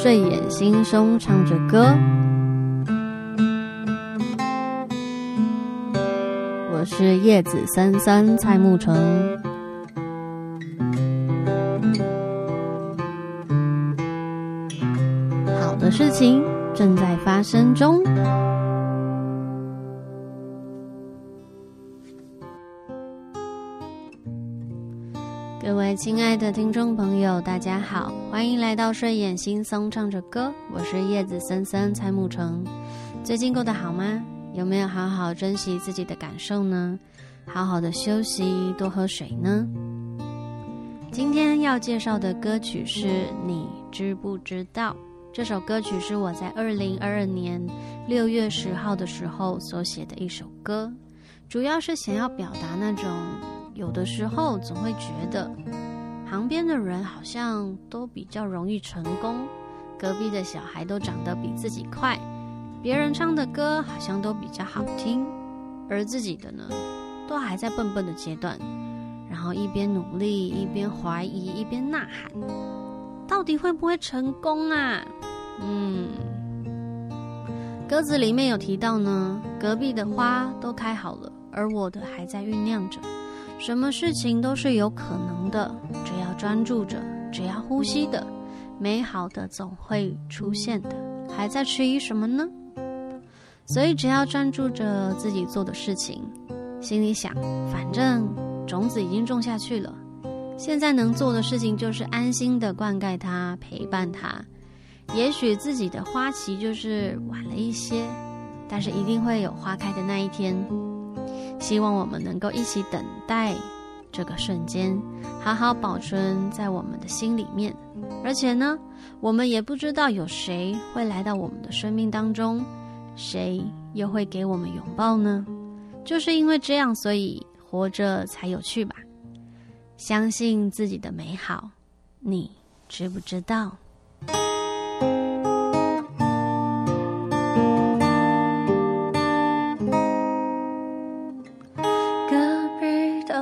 睡眼惺忪唱着歌。我是叶子三三蔡沐橙。好的事情正在发生中。各位亲爱的听众朋友，大家好，欢迎来到睡眼惺忪唱着歌。我是叶子森森蔡沐橙。最近过得好吗？有没有好好珍惜自己的感受呢？好好的休息，多喝水呢？今天要介绍的歌曲是《你知不知道》。这首歌曲是我在二零二二年六月十号的时候所写的一首歌，主要是想要表达那种。有的时候总会觉得，旁边的人好像都比较容易成功，隔壁的小孩都长得比自己快，别人唱的歌好像都比较好听，而自己的呢，都还在笨笨的阶段。然后一边努力，一边怀疑，一边呐喊，到底会不会成功啊？嗯，歌词里面有提到呢，隔壁的花都开好了，而我的还在酝酿着。什么事情都是有可能的，只要专注着，只要呼吸的，美好的总会出现的。还在迟疑什么呢？所以只要专注着自己做的事情，心里想，反正种子已经种下去了，现在能做的事情就是安心的灌溉它，陪伴它。也许自己的花期就是晚了一些，但是一定会有花开的那一天。希望我们能够一起等待这个瞬间，好好保存在我们的心里面。而且呢，我们也不知道有谁会来到我们的生命当中，谁又会给我们拥抱呢？就是因为这样，所以活着才有趣吧。相信自己的美好，你知不知道？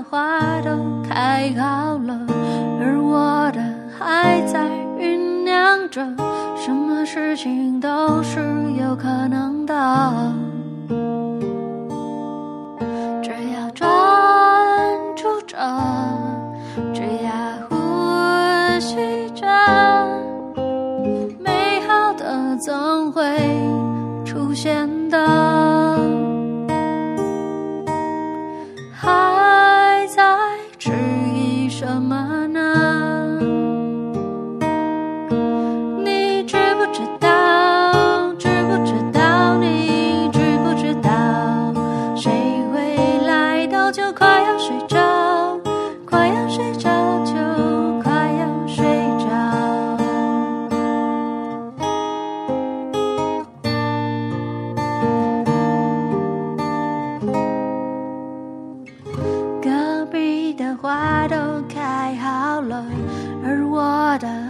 花都开好了，而我的还在酝酿着。什么事情都是有可能的，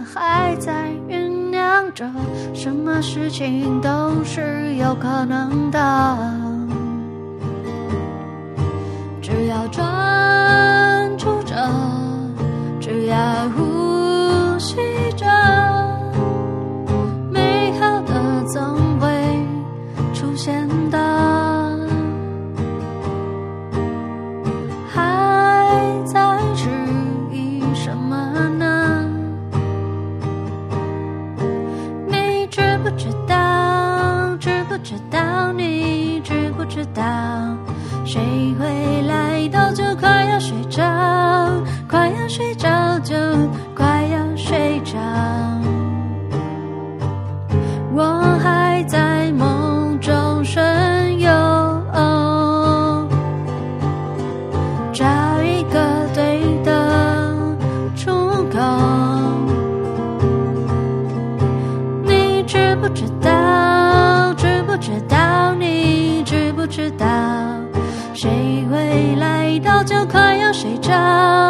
还在酝酿着什么事情都是有可能的，只要专注着，只要睡着就快要睡着，我还在梦中巡游，找一个对的出口。你知不知道？知不知道？你知不知道？谁会来到？就快要睡着。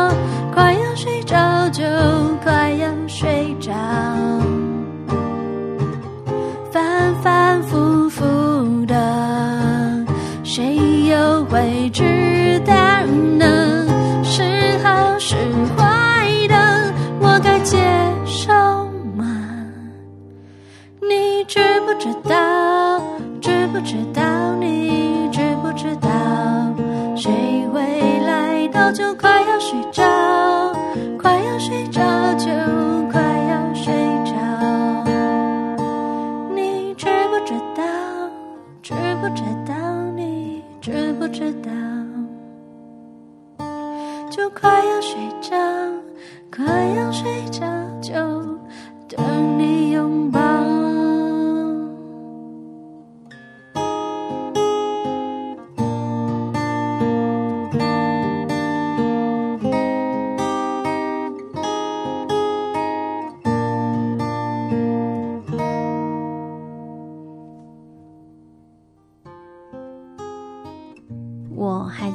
知不知道？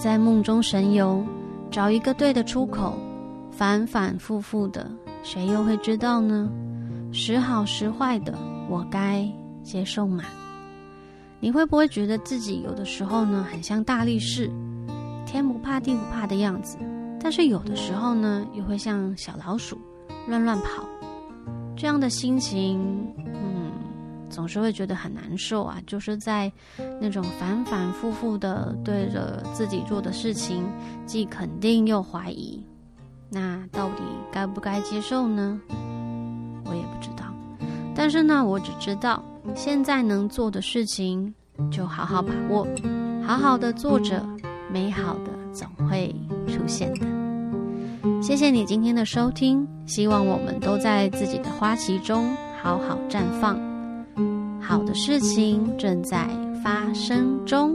在梦中神游，找一个对的出口，反反复复的，谁又会知道呢？时好时坏的，我该接受吗？你会不会觉得自己有的时候呢，很像大力士，天不怕地不怕的样子，但是有的时候呢，又会像小老鼠，乱乱跑，这样的心情，总是会觉得很难受啊，就是在那种反反复复的对着自己做的事情，既肯定又怀疑，那到底该不该接受呢？我也不知道，但是呢，我只知道现在能做的事情，就好好把握，好好的做着，美好的总会出现的。谢谢你今天的收听，希望我们都在自己的花期中好好绽放。好的事情正在发生中。